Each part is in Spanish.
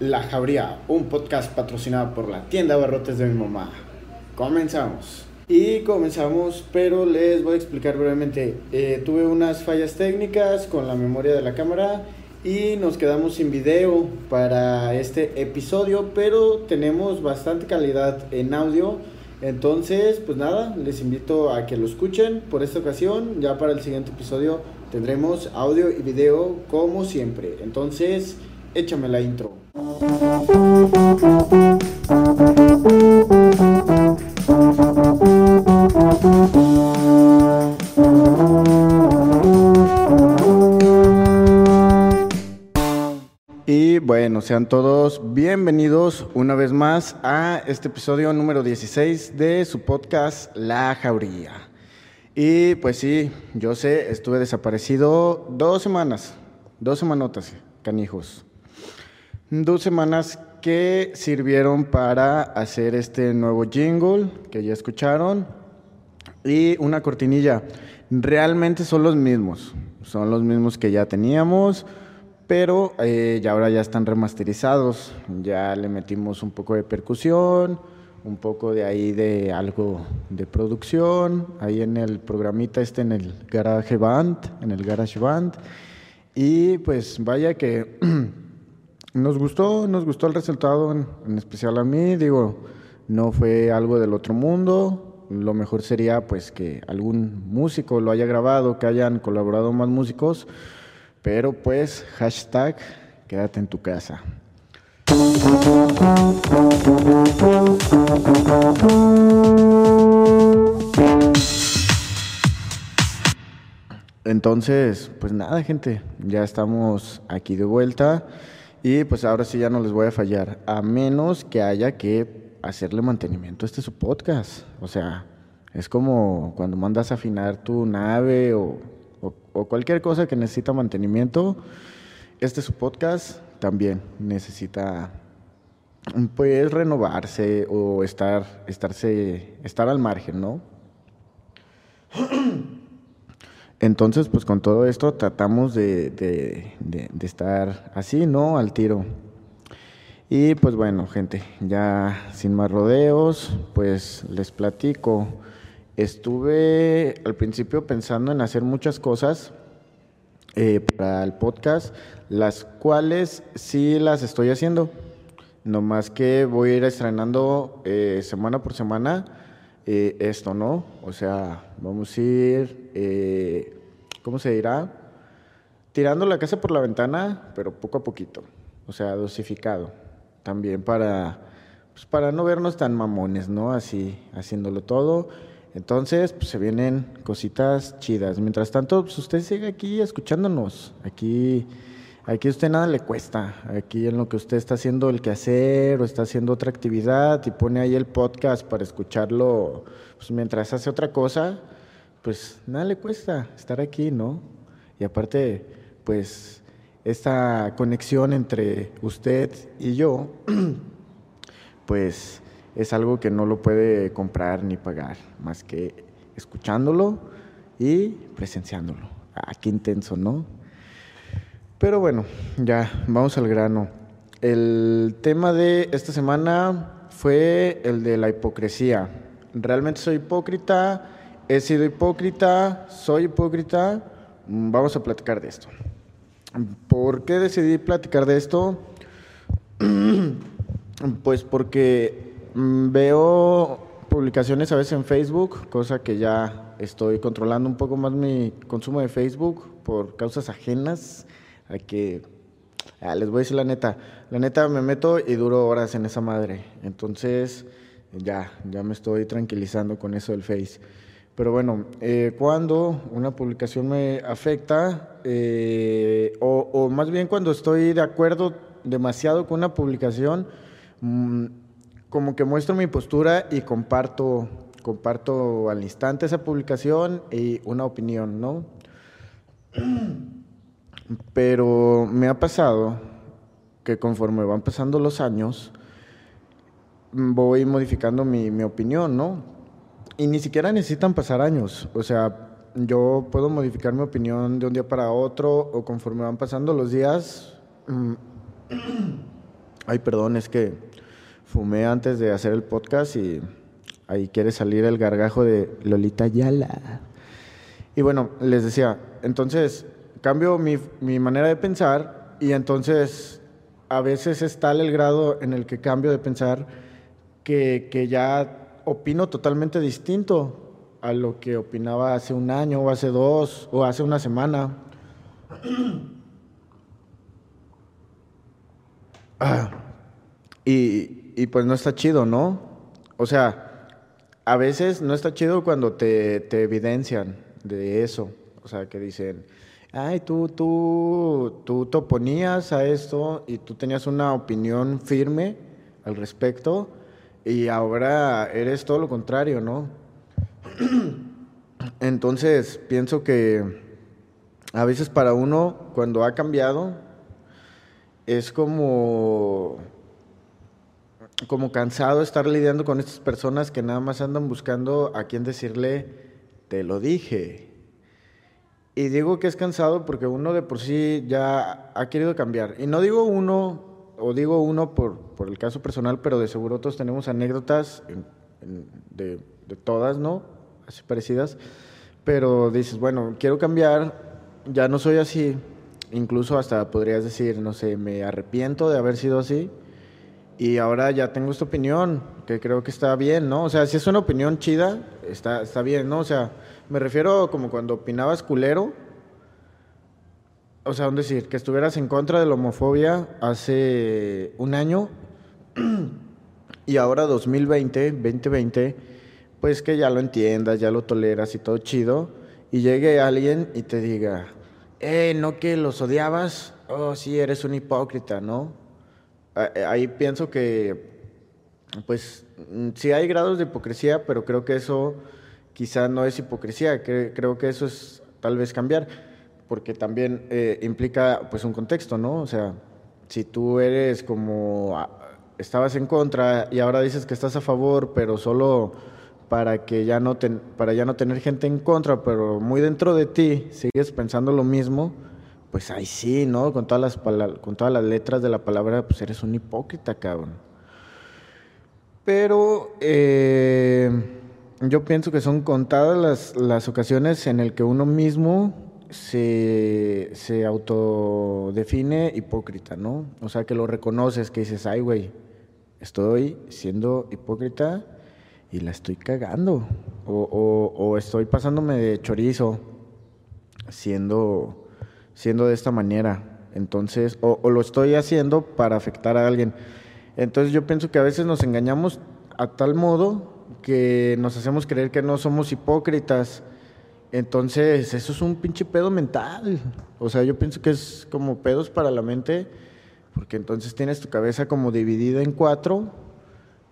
La Jauría, un podcast patrocinado por la tienda Barrotes de mi mamá. Comenzamos. Y comenzamos, pero les voy a explicar brevemente. Eh, tuve unas fallas técnicas con la memoria de la cámara y nos quedamos sin video para este episodio, pero tenemos bastante calidad en audio. Entonces, pues nada, les invito a que lo escuchen por esta ocasión. Ya para el siguiente episodio tendremos audio y video como siempre. Entonces, échame la intro. Y bueno, sean todos bienvenidos una vez más a este episodio número 16 de su podcast La Jauría. Y pues sí, yo sé, estuve desaparecido dos semanas, dos semanotas, canijos. Dos semanas que sirvieron para hacer este nuevo jingle que ya escucharon y una cortinilla. Realmente son los mismos, son los mismos que ya teníamos, pero eh, ya ahora ya están remasterizados. Ya le metimos un poco de percusión, un poco de ahí de algo de producción, ahí en el programita este en el Garage Band, en el Garage Band. Y pues vaya que Nos gustó, nos gustó el resultado, en, especial a mí, digo, no fue algo del otro mundo, lo mejor sería pues que algún músico lo haya grabado, que hayan colaborado más músicos, pero pues hashtag quédate en tu casa. Entonces, pues nada, gente, ya estamos aquí de vuelta. Y pues ahora sí ya no les voy a fallar, a menos que haya que hacerle mantenimiento. Este es su podcast. O sea, es como cuando mandas a afinar tu nave o, cualquier cosa que necesita mantenimiento. Este es su podcast también necesita pues renovarse o estar, estarse, estar al margen, ¿no? Entonces, pues con todo esto tratamos de, estar así, ¿no? Al tiro. Y pues bueno, gente, ya sin más rodeos, pues les platico. Estuve al principio pensando en hacer muchas cosas eh, para el podcast, las cuales sí las estoy haciendo. No más que voy a ir estrenando eh, semana por semana esto, ¿no? O sea, vamos a ir, eh, ¿cómo se dirá? Tirando la casa por la ventana, pero poco a poquito, o sea, dosificado. También para, pues para no vernos tan mamones, ¿no? Así, haciéndolo todo. Entonces, pues se vienen cositas chidas. Mientras tanto, pues usted sigue aquí escuchándonos, aquí Aquí a usted nada le cuesta. Aquí en lo que usted está haciendo el quehacer o está haciendo otra actividad y pone ahí el podcast para escucharlo pues, mientras hace otra cosa, pues nada le cuesta estar aquí, ¿no? Y aparte, pues esta conexión entre usted y yo, pues es algo que no lo puede comprar ni pagar, más que escuchándolo y presenciándolo. Ah, qué intenso, ¿no? Pero bueno, ya, vamos al grano. El tema de esta semana fue el de la hipocresía. ¿Realmente soy hipócrita? ¿He sido hipócrita? ¿Soy hipócrita? Vamos a platicar de esto. ¿Por qué decidí platicar de esto? Pues porque mm, veo publicaciones a veces en Facebook, cosa que ya estoy controlando un poco más mi consumo de Facebook por causas ajenas a que, ah, les voy a decir la neta, la neta me meto y duro horas en esa madre. Entonces, ya, ya me estoy tranquilizando con eso del Face. Pero bueno, eh, cuando una publicación me afecta, eh, o, más bien cuando estoy de acuerdo demasiado con una publicación, mm, como que muestro mi postura y comparto, comparto al instante esa publicación y una opinión, ¿no? Pero me ha pasado que conforme van pasando los años, voy modificando mi, mi opinión, ¿no? Y ni siquiera necesitan pasar años. O sea, yo puedo modificar mi opinión de un día para otro o conforme van pasando los días, mm, Ay, perdón, es que fumé antes de hacer el podcast y ahí quiere salir el gargajo de Lolita Yala. Y bueno, les decía, entonces cambio mi, mi manera de pensar y entonces a veces es tal el grado en el que cambio de pensar que, que ya opino totalmente distinto a lo que opinaba hace un año o hace dos o hace una semana. Ah, y, y, pues no está chido, ¿no? O sea, a veces no está chido cuando te, te evidencian de eso. O sea, que dicen, ay, tú, tú, tú te oponías a esto y tú tenías una opinión firme al respecto y ahora eres todo lo contrario, ¿no? Entonces, pienso que a veces para uno, cuando ha cambiado, es como, como cansado estar lidiando con estas personas que nada más andan buscando a quien decirle, te lo dije. Y digo que es cansado porque uno de por sí ya ha querido cambiar. Y no digo uno, o digo uno por, por el caso personal, pero de seguro todos tenemos anécdotas de, de todas, ¿no? Así parecidas. Pero dices, bueno, quiero cambiar, ya no soy así. Incluso hasta podrías decir, no sé, me arrepiento de haber sido así. Y ahora ya tengo esta opinión, que creo que está bien, ¿no? O sea, si es una opinión chida, está, está bien, ¿no? O sea, me refiero como cuando opinabas culero. O sea, decir, que estuvieras en contra de la homofobia hace un año y ahora 2020, 2020, pues que ya lo entiendas, ya lo toleras y todo chido, y llegue alguien y te diga, eh, no que los odiabas, oh, sí, eres un hipócrita, ¿no? Eh, ahí pienso que, pues, mm, sí hay grados de hipocresía, pero creo que eso quizá no es hipocresía, creo que eso es tal vez cambiar, porque también eh, implica, pues, un contexto, ¿no? O sea, si tú eres como, ah, estabas en contra y ahora dices que estás a favor, pero solo para que ya no para ya no tener gente en contra, pero muy dentro de ti sigues pensando lo mismo, pues ahí sí, ¿no? Con todas las con todas las letras de la palabra, pues eres un hipócrita, cabrón. Pero eh, yo pienso que son contadas las, las ocasiones en el que uno mismo se, se autodefine hipócrita, ¿no? O sea, que lo reconoces, que dices, ay, güey, estoy siendo hipócrita y la estoy cagando. O, o, estoy pasándome de chorizo siendo, siendo de esta manera. Entonces, o, o, lo estoy haciendo para afectar a alguien. Entonces yo pienso que a veces nos engañamos a tal modo que nos hacemos creer que no somos hipócritas. Entonces, eso es un pinche pedo mental. O sea, yo pienso que es como pedos para la mente, porque entonces tienes tu cabeza como dividida en cuatro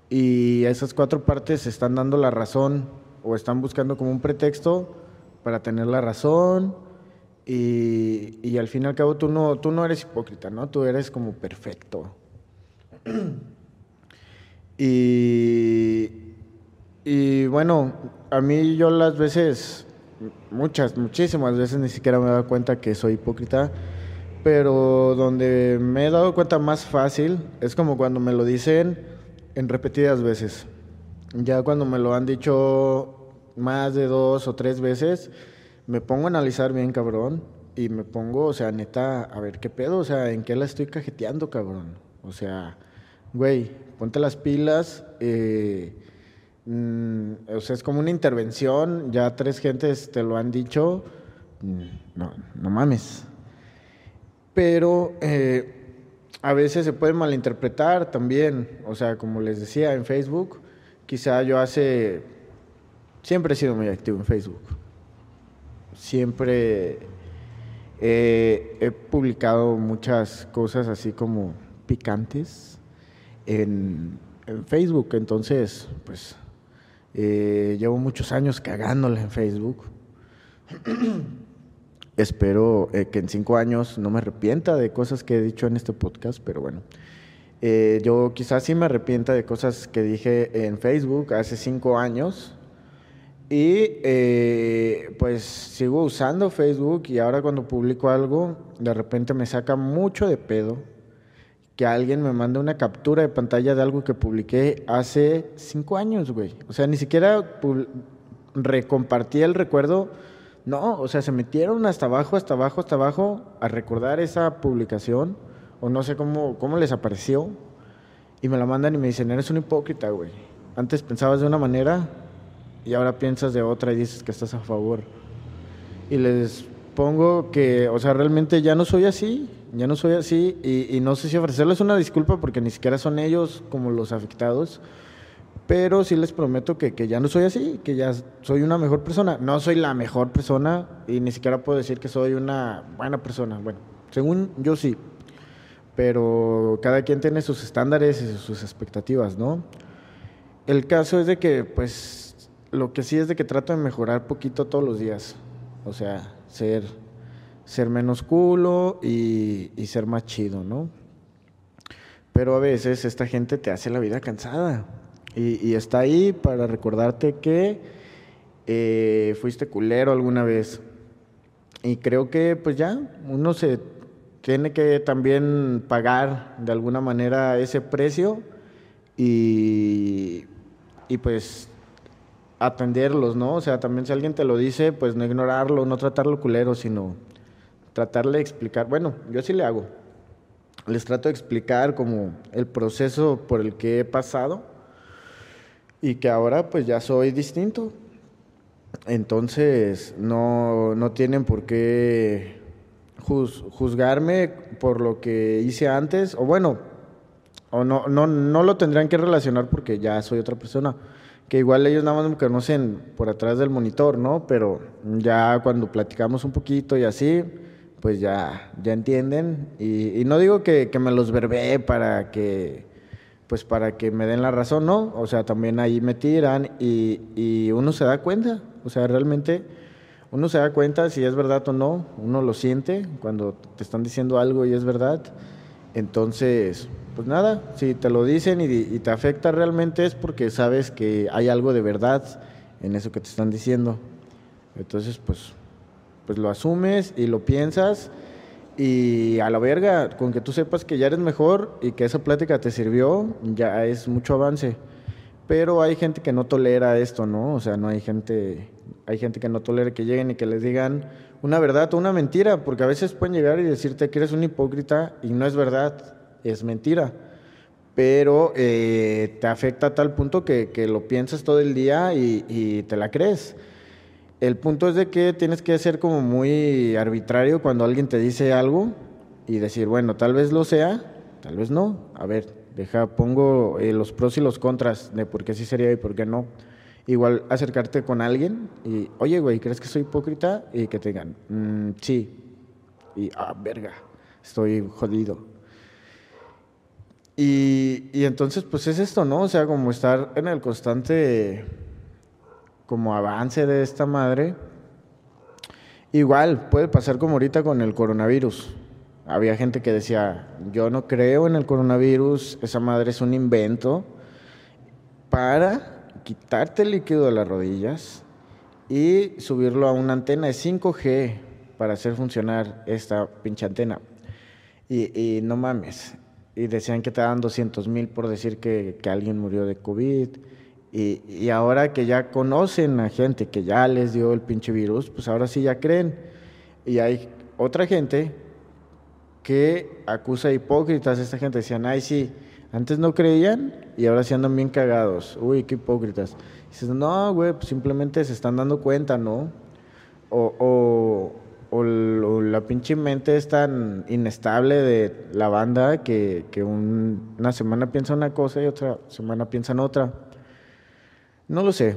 y esas cuatro partes están dando la razón o están buscando como un pretexto para tener la razón y, al fin y al cabo tú no, tú no eres hipócrita, ¿no? Tú eres como perfecto. y, y bueno, a mí yo las veces, muchas, muchísimas veces ni siquiera me he dado cuenta que soy hipócrita, pero donde me he dado cuenta más fácil es como cuando me lo dicen en repetidas veces. Ya cuando me lo han dicho más de dos o tres veces, me pongo a analizar bien, cabrón, y me pongo, o sea, neta, a ver qué pedo, o sea, en qué la estoy cajeteando, cabrón. O sea, güey, ponte las pilas, eh, mm, o sea, es como una intervención, ya tres gentes te lo han dicho, mm, no, no mames. Pero eh, a veces se puede malinterpretar también, o sea, como les decía en Facebook, quizá yo hace, siempre he sido muy activo en Facebook, siempre he publicado muchas cosas así como picantes en, Facebook, entonces, pues, eh, llevo muchos años cagándola en Facebook. Espero eh, que en cinco años no me arrepienta de cosas que he dicho en este podcast, pero bueno. Eh, yo quizás sí me arrepienta de cosas que dije en Facebook hace cinco años. Y pues sigo usando Facebook y ahora cuando publico algo, de repente me saca mucho de pedo que alguien me mande una captura de pantalla de algo que publiqué hace cinco años, güey. O sea, ni siquiera recompartí el recuerdo. No, o sea, se metieron hasta abajo, hasta abajo, hasta abajo a recordar esa publicación. O no sé cómo, cómo les apareció. Y me la mandan y me dicen, eres un hipócrita, güey. Antes pensabas de una manera y ahora piensas de otra y dices que estás a favor. Y les pongo que, o sea, realmente ya no soy así ya no soy así y, no sé si ofrecerles una disculpa porque ni siquiera son ellos como los afectados, pero sí les prometo que, que, ya no soy así, que ya soy una mejor persona. No soy la mejor persona y ni siquiera puedo decir que soy una buena persona. Bueno, según yo sí, pero cada quien tiene sus estándares y sus expectativas, ¿no? El caso es de que, pues, lo que sí es de que trato de mejorar poquito todos los días. O sea, ser ser menos culo y, ser más chido, ¿no? Pero a veces esta gente te hace la vida cansada y, está ahí para recordarte que eh, fuiste culero alguna vez. Y creo que pues ya uno se tiene que también pagar de alguna manera ese precio y, y pues atenderlos, ¿no? O sea, también si alguien te lo dice, pues no ignorarlo, no tratarlo culero, sino tratarle de explicar, bueno, yo sí le hago, les trato de explicar como el proceso por el que he pasado y que ahora pues ya soy distinto. Entonces no, no tienen por qué juzgarme por lo que hice antes, o bueno, o no, no, no lo tendrían que relacionar porque ya soy otra persona. Que igual ellos nada más me conocen por atrás del monitor, ¿no? Pero ya cuando platicamos un poquito y así, pues ya, ya entienden. Y, no digo que, me los verbé para que, pues para que me den la razón, no. O sea, también ahí me tiran y, y uno se da cuenta. O sea, realmente uno se da cuenta si es verdad o no. Uno lo siente cuando te están diciendo algo y es verdad. Entonces, pues nada, si te lo dicen y, te afecta realmente es porque sabes que hay algo de verdad en eso que te están diciendo. Entonces, pues pues lo asumes y lo piensas y a la verga, con que tú sepas que ya eres mejor y que esa plática te sirvió, ya es mucho avance. Pero hay gente que no tolera esto, ¿no? O sea, no hay gente, hay gente que no tolera que lleguen y que les digan una verdad o una mentira, porque a veces pueden llegar y decirte que eres un hipócrita y no es verdad, es mentira. Pero eh, te afecta a tal punto que, que, lo piensas todo el día y, te la crees. El punto es de que tienes que ser como muy arbitrario cuando alguien te dice algo y decir, bueno, tal vez lo sea, tal vez no. A ver, deja, pongo eh, los pros y los contras de por qué sí sería y por qué no. Igual acercarte con alguien y, oye, güey, ¿crees que soy hipócrita? Y que te digan, mm, sí. Y, ah, verga, estoy jodido. Y, entonces, pues es esto, ¿no? O sea, como estar en el constante como avance de esta madre. Igual, puede pasar como ahorita con el coronavirus. Había gente que decía, yo no creo en el coronavirus, esa madre es un invento para quitarte el líquido de las rodillas y subirlo a una antena de 5G para hacer funcionar esta pinche antena. Y, no mames. Y decían que te daban 200 mil por decir que, que alguien murió de COVID y, ahora que ya conocen a gente que ya les dio el pinche virus, pues ahora sí ya creen. Y hay otra gente que acusa hipócritas. Esta gente decían, ay, sí, antes no creían y ahora sí andan bien cagados. Uy, qué hipócritas. dices, no, güey, pues simplemente se están dando cuenta, ¿no? O, o, la pinche mente es tan inestable de la banda que, que una semana piensa una cosa y otra semana piensa en otra. No lo sé.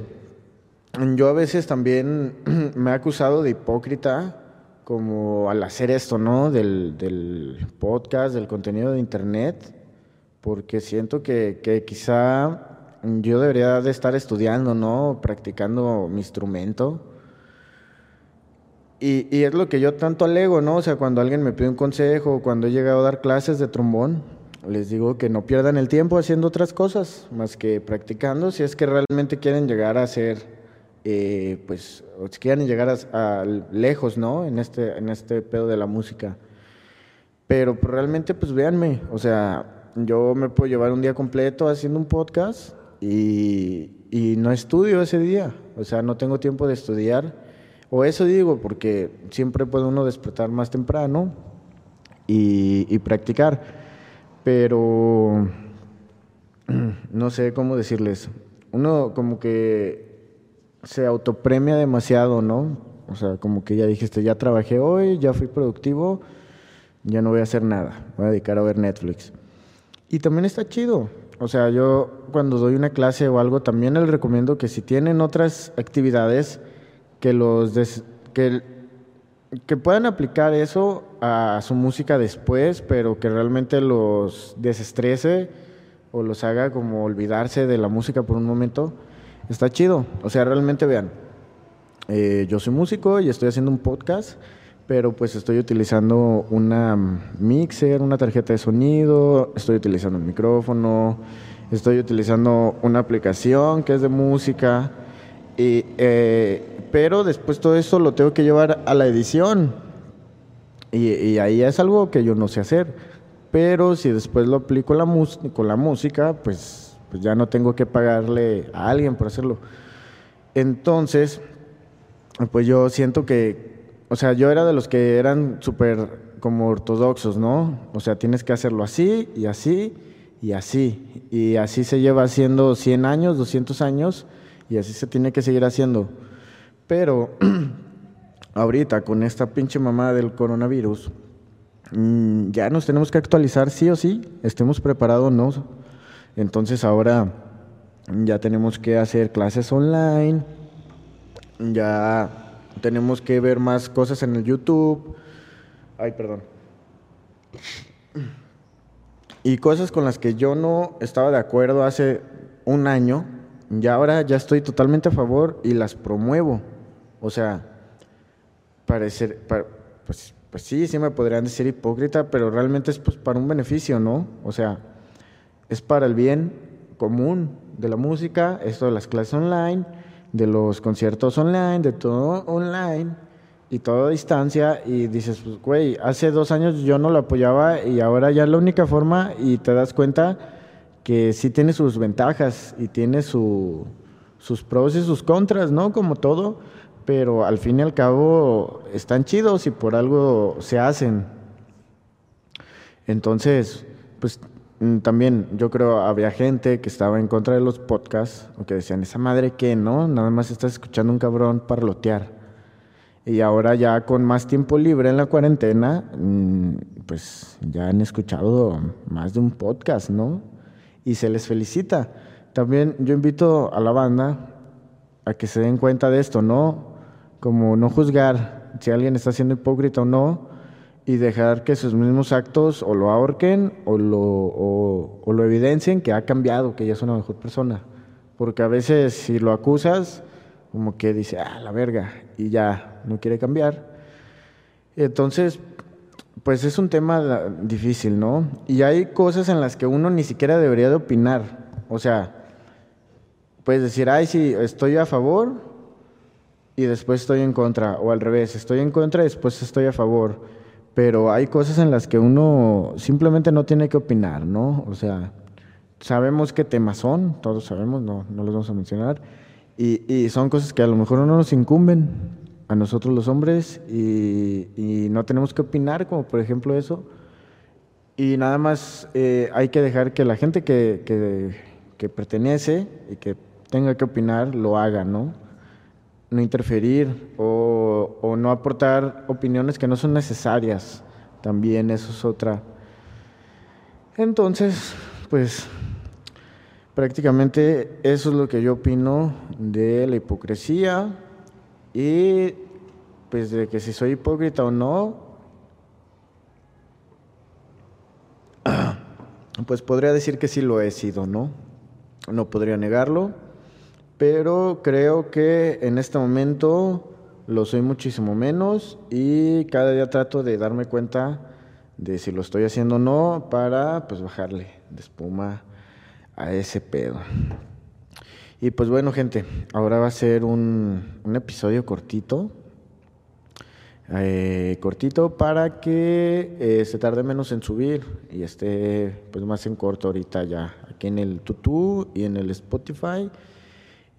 Yo a veces también me he acusado de hipócrita como al hacer esto, ¿no? Del, podcast, del contenido de internet, porque siento que, que, quizá yo debería de estar estudiando, ¿no? Practicando mi instrumento. Y, y, es lo que yo tanto alego, ¿no? O sea, cuando alguien me pide un consejo, cuando he llegado a dar clases de trombón, les digo que no pierdan el tiempo haciendo otras cosas más que practicando si es que realmente quieren llegar a ser, eh, pues, o si quieren llegar a, lejos, ¿no? En este, en este pedo de la música. Pero pues, realmente, pues véanme, o sea, yo me puedo llevar un día completo haciendo un podcast y, y no estudio ese día, o sea, no tengo tiempo de estudiar, o eso digo, porque siempre puede uno despertar más temprano y, practicar, pero no sé cómo decirles, uno como que se autopremia demasiado, ¿no? O sea, como que ya dijiste, ya trabajé hoy, ya fui productivo, ya no voy a hacer nada, voy a dedicar a ver Netflix. Y también está chido. O sea, yo cuando doy una clase o algo, también les recomiendo que si tienen otras actividades, que los que, que puedan aplicar eso a su música después, pero que realmente los desestrese o los haga como olvidarse de la música por un momento, está chido. O sea, realmente vean, eh, yo soy músico y estoy haciendo un podcast pero pues estoy utilizando una mixer, una tarjeta de sonido, estoy utilizando un micrófono, estoy utilizando una aplicación que es de música, y, eh, pero después todo eso lo tengo que llevar a la edición y, ahí es algo que yo no sé hacer, pero si después lo aplico con la música, pues, pues ya no tengo que pagarle a alguien por hacerlo. Entonces, pues yo siento que, o sea, yo era de los que eran súper como ortodoxos, ¿no? O sea, tienes que hacerlo así y así y así. Y así se lleva haciendo 100 años, 200 años y así se tiene que seguir haciendo. Pero ahorita con esta pinche mamá del coronavirus, mm, ya nos tenemos que actualizar sí o sí, estemos preparados o no. Entonces ahora ya tenemos que hacer clases online, ya tenemos que ver más cosas en el YouTube. Ay, perdón. Y cosas con las que yo no estaba de acuerdo hace un año, y ahora ya estoy totalmente a favor y las promuevo. O sea, parecer, pues, pues sí, sí me podrían decir hipócrita, pero realmente es pues para un beneficio, ¿no? O sea, es para el bien común de la música, esto de las clases online de los conciertos online, de todo online y todo a distancia y dices, pues, güey, hace dos años yo no lo apoyaba y ahora ya es la única forma y te das cuenta que sí tiene sus ventajas y tiene su, sus pros y sus contras, ¿no? Como todo, pero al fin y al cabo están chidos y por algo se hacen. Entonces, pues Mm, también yo creo había gente que estaba en contra de los podcasts o que decían, esa madre que no, nada más estás escuchando un cabrón parlotear. Y ahora ya con más tiempo libre en la cuarentena, mm, pues ya han escuchado más de un podcast, ¿no? Y se les felicita. También yo invito a la banda a que se den cuenta de esto, ¿no? Como no juzgar si alguien está siendo hipócrita o no, y dejar que sus mismos actos o lo ahorquen o lo, o, lo evidencien que ha cambiado, que ya es una mejor persona. Porque a veces si lo acusas, como que dice, ah, la verga, y ya no quiere cambiar. Entonces, pues es un tema difícil, ¿no? Y hay cosas en las que uno ni siquiera debería de opinar. O sea, puedes decir, ay, sí, estoy a favor y después estoy en contra, o al revés, estoy en contra y después estoy a favor pero hay cosas en las que uno simplemente no tiene que opinar, ¿no? O sea, sabemos qué temas son, todos sabemos, no, no los vamos a mencionar, y, y, son cosas que a lo mejor no nos incumben a nosotros los hombres y, y no tenemos que opinar, como por ejemplo eso, y nada más eh, hay que dejar que la gente que, que, que pertenece y que tenga que opinar lo haga, ¿no? No interferir o, no aportar opiniones que no son necesarias. También eso es otra. Entonces, pues prácticamente eso es lo que yo opino de la hipocresía y pues de que si soy hipócrita o no, pues podría decir que sí lo he sido, ¿no? No podría negarlo pero creo que en este momento lo soy muchísimo menos y cada día trato de darme cuenta de si lo estoy haciendo o no para pues bajarle de espuma a ese pedo. Y pues bueno gente, ahora va a ser un, episodio cortito. eh, cortito para que eh, se tarde menos en subir y esté pues más en corto ahorita ya aquí en el Tutu y en el Spotify.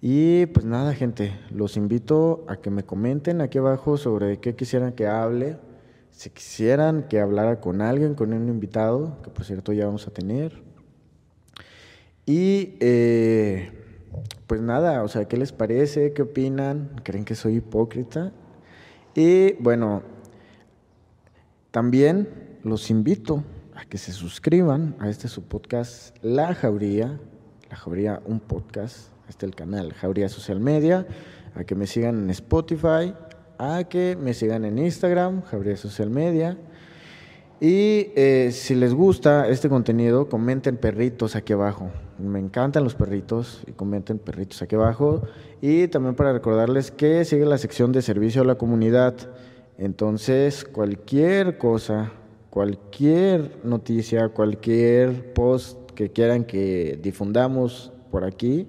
Y pues nada, gente, los invito a que me comenten aquí abajo sobre qué quisieran que hable. Si quisieran que hablara con alguien, con un invitado, que por cierto ya vamos a tener. Y eh, pues nada, o sea, ¿qué les parece? ¿Qué opinan? ¿Creen que soy hipócrita? Y bueno, también los invito a que se suscriban a este su podcast La Jauría, La Jauría, un podcast, este es el canal Jauría Social Media, a que me sigan en Spotify, a que me sigan en Instagram, Jauría Social Media. Y eh, si les gusta este contenido, comenten perritos aquí abajo. Me encantan los perritos y comenten perritos aquí abajo. Y también para recordarles que sigue la sección de servicio a la comunidad. Entonces, cualquier cosa, cualquier noticia, cualquier post que quieran que difundamos por aquí,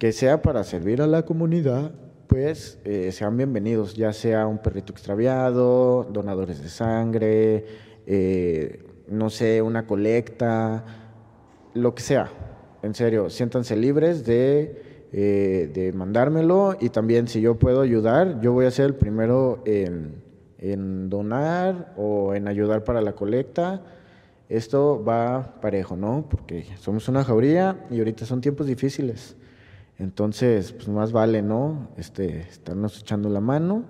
que sea para servir a la comunidad, pues eh, sean bienvenidos, ya sea un perrito extraviado, donadores de sangre, eh, no sé, una colecta, lo que sea. En serio, siéntanse libres de, eh, de mandármelo y también si yo puedo ayudar, yo voy a ser el primero en, en donar o en ayudar para la colecta. Esto va parejo, ¿no? Porque somos una jauría y ahorita son tiempos difíciles. Entonces, pues más vale, ¿no? Este, estarnos echando la mano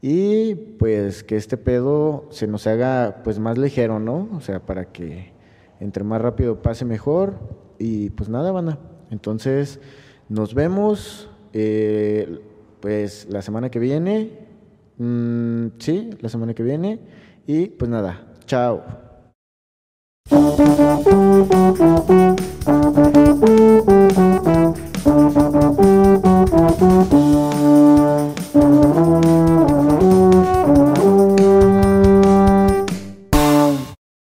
y pues que este pedo se nos haga pues más ligero, ¿no? O sea, para que entre más rápido pase mejor y pues nada, van Entonces, nos vemos eh, pues la semana que viene. Mm, sí, la semana que viene. Y pues nada, chao.